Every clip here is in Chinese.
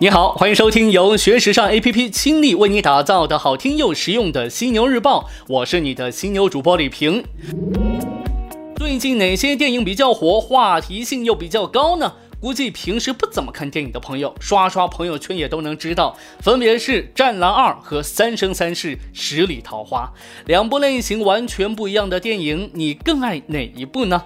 你好，欢迎收听由学时尚 APP 倾力为你打造的好听又实用的《犀牛日报》，我是你的犀牛主播李平。最近哪些电影比较火，话题性又比较高呢？估计平时不怎么看电影的朋友，刷刷朋友圈也都能知道，分别是《战狼二》和《三生三世十里桃花》两部类型完全不一样的电影，你更爱哪一部呢？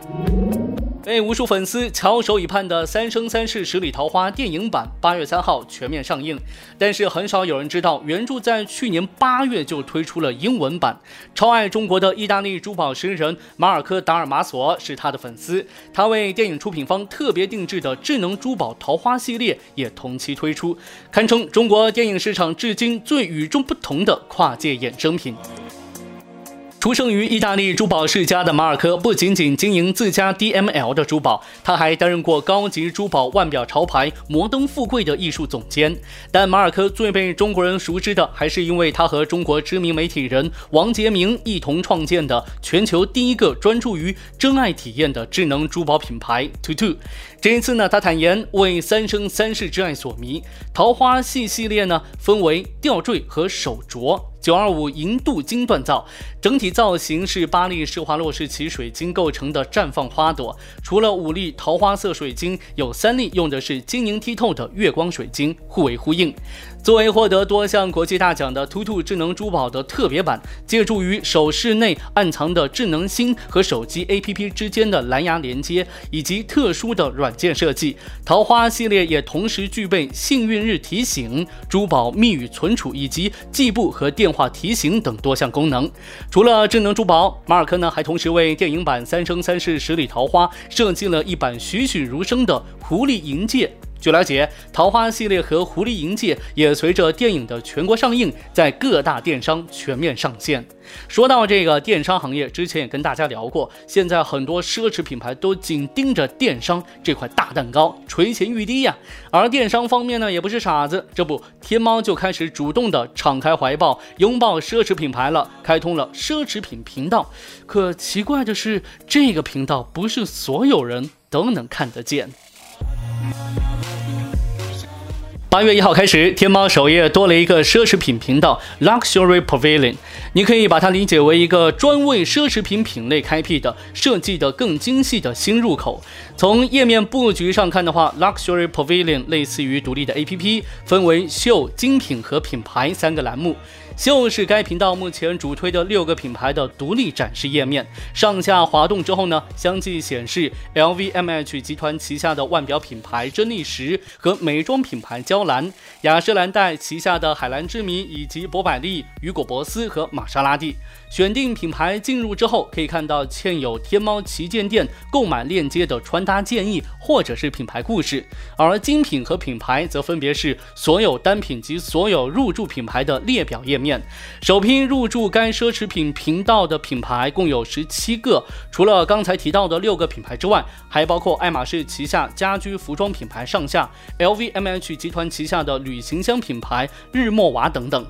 被无数粉丝翘首以盼的《三生三世十里桃花》电影版八月三号全面上映，但是很少有人知道，原著在去年八月就推出了英文版。超爱中国的意大利珠宝诗人马尔科·达尔马索是他的粉丝，他为电影出品方特别定制的智能珠宝桃花系列也同期推出，堪称中国电影市场至今最与众不同的跨界衍生品。出生于意大利珠宝世家的马尔科，不仅仅经营自家 DML 的珠宝，他还担任过高级珠宝腕表潮牌摩登富贵的艺术总监。但马尔科最被中国人熟知的，还是因为他和中国知名媒体人王杰明一同创建的全球第一个专注于真爱体验的智能珠宝品牌 t o t o 这一次呢，他坦言为三生三世之爱所迷。桃花系系列呢，分为吊坠和手镯。九二五银镀金锻造，整体造型是巴黎施华洛世奇水晶构成的绽放花朵。除了五粒桃花色水晶，有三粒用的是晶莹剔透的月光水晶，互为呼应。作为获得多项国际大奖的 TUTU 智能珠宝的特别版，借助于首饰内暗藏的智能芯和手机 APP 之间的蓝牙连接，以及特殊的软件设计，桃花系列也同时具备幸运日提醒、珠宝密语存储以及计步和电话提醒等多项功能。除了智能珠宝，马尔科呢还同时为电影版《三生三世十里桃花》设计了一版栩栩如生的狐狸银戒。据了解，桃花系列和狐狸银戒也随着电影的全国上映，在各大电商全面上线。说到这个电商行业，之前也跟大家聊过，现在很多奢侈品牌都紧盯着电商这块大蛋糕，垂涎欲滴呀。而电商方面呢，也不是傻子，这不，天猫就开始主动的敞开怀抱，拥抱奢侈品牌了，开通了奢侈品频道。可奇怪的是，这个频道不是所有人都能看得见。八月一号开始，天猫首页多了一个奢侈品频道 Luxury Pavilion，你可以把它理解为一个专为奢侈品品类开辟的、设计的更精细的新入口。从页面布局上看的话，Luxury Pavilion 类似于独立的 APP，分为秀、精品和品牌三个栏目。就是该频道目前主推的六个品牌的独立展示页面，上下滑动之后呢，相继显示 LVMH 集团旗下的腕表品牌真力时和美妆品牌娇兰、雅诗兰黛旗下的海蓝之谜以及博百利、雨果博斯和玛莎拉蒂。选定品牌进入之后，可以看到嵌有天猫旗舰店购买链接的穿搭建议或者是品牌故事，而精品和品牌则分别是所有单品及所有入驻品牌的列表页面。面首批入驻该奢侈品频道的品牌共有十七个，除了刚才提到的六个品牌之外，还包括爱马仕旗下家居服装品牌上下，LVMH 集团旗下的旅行箱品牌日默瓦等等。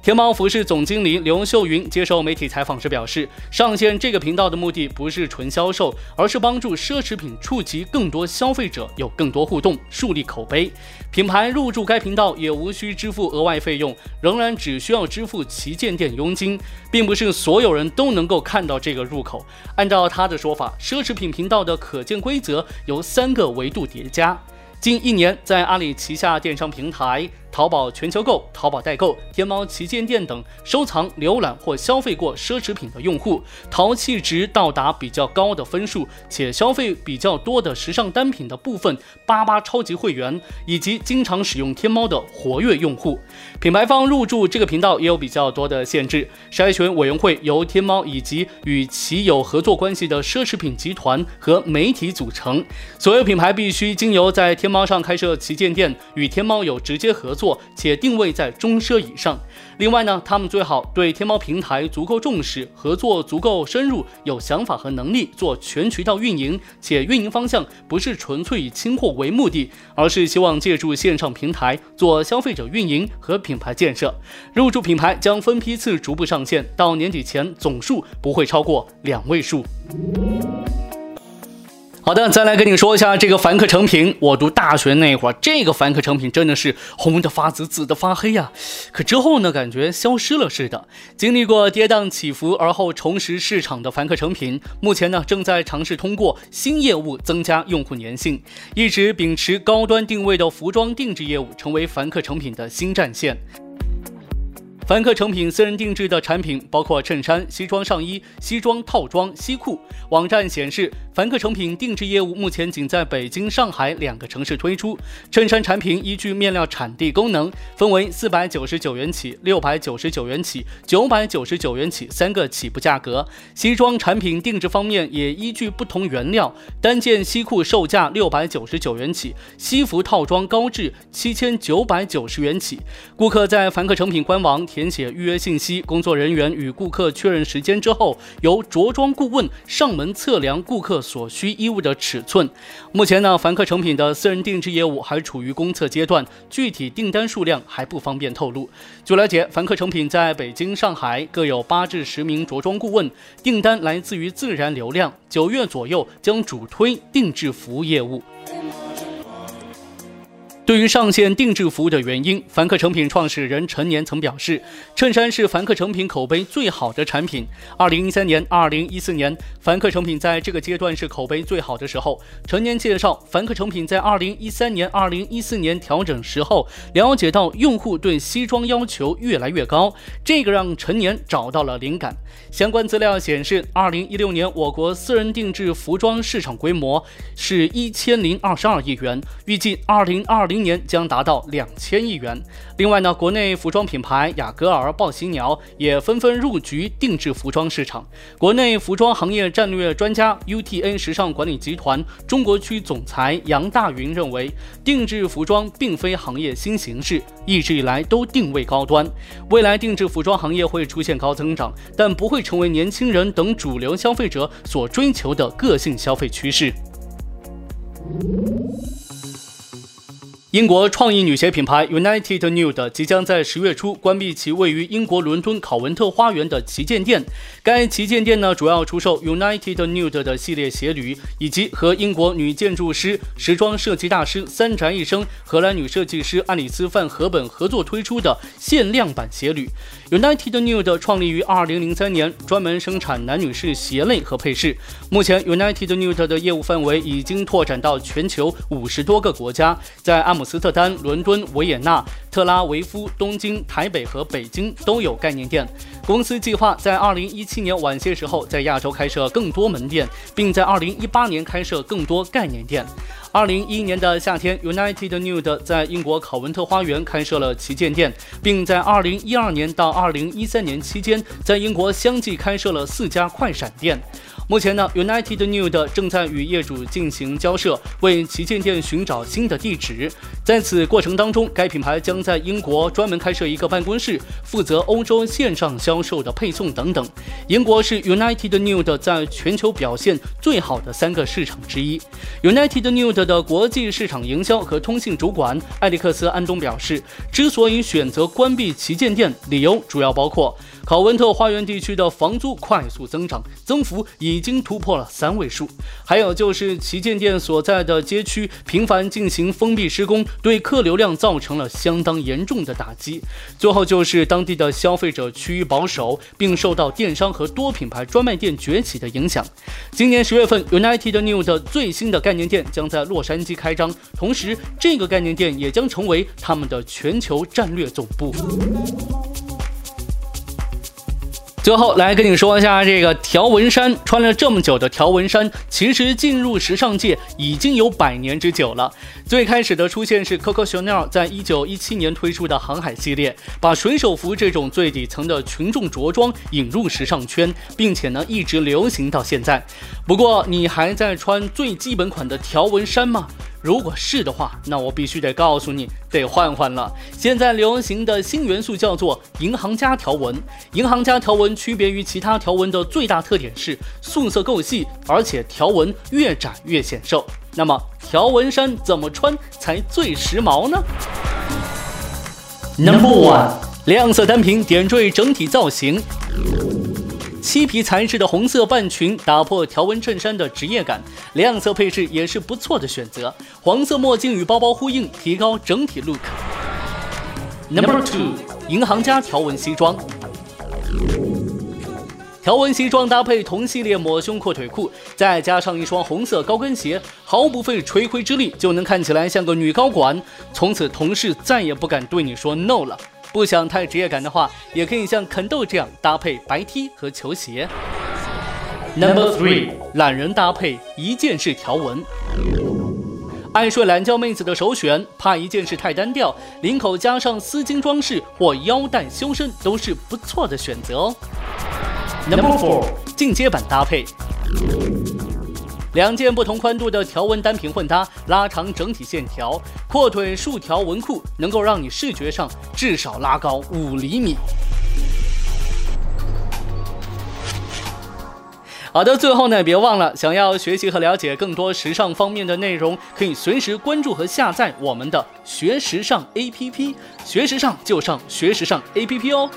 天猫服饰总经理刘秀云接受媒体采访时表示，上线这个频道的目的不是纯销售，而是帮助奢侈品触及更多消费者，有更多互动，树立口碑。品牌入驻该频道也无需支付额外费用，仍然只需要支付旗舰店佣金，并不是所有人都能够看到这个入口。按照他的说法，奢侈品频道的可见规则由三个维度叠加。近一年，在阿里旗下电商平台。淘宝全球购、淘宝代购、天猫旗舰店等收藏、浏览或消费过奢侈品的用户，淘气值到达比较高的分数，且消费比较多的时尚单品的部分八八超级会员，以及经常使用天猫的活跃用户，品牌方入驻这个频道也有比较多的限制。筛选委员会由天猫以及与其有合作关系的奢侈品集团和媒体组成，所有品牌必须经由在天猫上开设旗舰店，与天猫有直接合作。且定位在中奢以上。另外呢，他们最好对天猫平台足够重视，合作足够深入，有想法和能力做全渠道运营，且运营方向不是纯粹以清货为目的，而是希望借助线上平台做消费者运营和品牌建设。入驻品牌将分批次逐步上线，到年底前总数不会超过两位数。好的，再来跟你说一下这个凡客诚品。我读大学那会儿，这个凡客诚品真的是红的发紫，紫的发黑呀。可之后呢，感觉消失了似的。经历过跌宕起伏而后重拾市场的凡客诚品，目前呢正在尝试通过新业务增加用户粘性，一直秉持高端定位的服装定制业务，成为凡客诚品的新战线。凡客诚品私人定制的产品包括衬衫、西装上衣、西装套装、西裤。网站显示，凡客诚品定制业务目前仅在北京、上海两个城市推出。衬衫产品依据面料产地功能，分为四百九十九元起、六百九十九元起、九百九十九元起三个起步价格。西装产品定制方面也依据不同原料，单件西裤售价六百九十九元起，西服套装高至七千九百九十元起。顾客在凡客诚品官网。填写预约信息，工作人员与顾客确认时间之后，由着装顾问上门测量顾客所需衣物的尺寸。目前呢，凡客诚品的私人定制业务还处于公测阶段，具体订单数量还不方便透露。据了解，凡客诚品在北京、上海各有八至十名着装顾问，订单来自于自然流量。九月左右将主推定制服务业务。对于上线定制服务的原因，凡客诚品创始人陈年曾表示，衬衫是凡客诚品口碑最好的产品。二零一三年、二零一四年，凡客诚品在这个阶段是口碑最好的时候。陈年介绍，凡客诚品在二零一三年、二零一四年调整时候，了解到用户对西装要求越来越高，这个让陈年找到了灵感。相关资料显示，二零一六年我国私人定制服装市场规模是一千零二十二亿元，预计二零二零。今年将达到两千亿元。另外呢，国内服装品牌雅戈尔、抱喜鸟也纷纷入局定制服装市场。国内服装行业战略专家 UTA 时尚管理集团中国区总裁杨大云认为，定制服装并非行业新形式，一直以来都定位高端。未来定制服装行业会出现高增长，但不会成为年轻人等主流消费者所追求的个性消费趋势。英国创意女鞋品牌 United Nude 即将在十月初关闭其位于英国伦敦考文特花园的旗舰店。该旗舰店呢，主要出售 United Nude 的系列鞋履，以及和英国女建筑师、时装设计大师三宅一生、荷兰女设计师安里斯·范·荷本合作推出的限量版鞋履。United Nude 创立于2003年，专门生产男女士鞋类和配饰。目前，United Nude 的业务范围已经拓展到全球五十多个国家，在阿姆斯特丹、伦敦、维也纳、特拉维夫、东京、台北和北京都有概念店。公司计划在2017年晚些时候在亚洲开设更多门店，并在2018年开设更多概念店。二零一一年的夏天，United Nude 在英国考文特花园开设了旗舰店，并在二零一二年到二零一三年期间，在英国相继开设了四家快闪店。目前呢，United Nude 正在与业主进行交涉，为旗舰店寻找新的地址。在此过程当中，该品牌将在英国专门开设一个办公室，负责欧洲线上销售的配送等等。英国是 United Nude 在全球表现最好的三个市场之一。United Nude 的国际市场营销和通信主管艾利克斯·安东表示，之所以选择关闭旗舰店，理由主要包括。考文特花园地区的房租快速增长，增幅已经突破了三位数。还有就是旗舰店所在的街区频繁进行封闭施工，对客流量造成了相当严重的打击。最后就是当地的消费者趋于保守，并受到电商和多品牌专卖店崛起的影响。今年十月份，United New 的最新的概念店将在洛杉矶开张，同时这个概念店也将成为他们的全球战略总部。最后来跟你说一下，这个条纹衫穿了这么久的条纹衫，其实进入时尚界已经有百年之久了。最开始的出现是 Coco Chanel 在一九一七年推出的航海系列，把水手服这种最底层的群众着装引入时尚圈，并且呢一直流行到现在。不过，你还在穿最基本款的条纹衫吗？如果是的话，那我必须得告诉你，得换换了。现在流行的新元素叫做银行家条纹。银行家条纹区别于其他条纹的最大特点是素色够细，而且条纹越窄越显瘦。那么条纹衫怎么穿才最时髦呢？Number one，亮色单品点缀整体造型。漆皮材质的红色半裙打破条纹衬衫的职业感，亮色配饰也是不错的选择。黄色墨镜与包包呼应，提高整体 look。Number two，银行家条纹西装。条纹西装搭配同系列抹胸阔腿裤，再加上一双红色高跟鞋，毫不费吹灰之力就能看起来像个女高管。从此同事再也不敢对你说 no 了。不想太职业感的话，也可以像肯豆这样搭配白 T 和球鞋。Number three，懒人搭配一件式条纹。爱睡懒觉妹子的首选，怕一件式太单调，领口加上丝巾装饰或腰带修身都是不错的选择哦。Number four，进阶版搭配，两件不同宽度的条纹单品混搭，拉长整体线条，阔腿竖条纹裤能够让你视觉上至少拉高五厘米。好的，最后呢，别忘了，想要学习和了解更多时尚方面的内容，可以随时关注和下载我们的学时尚 APP，学时尚就上学时尚 APP 哦。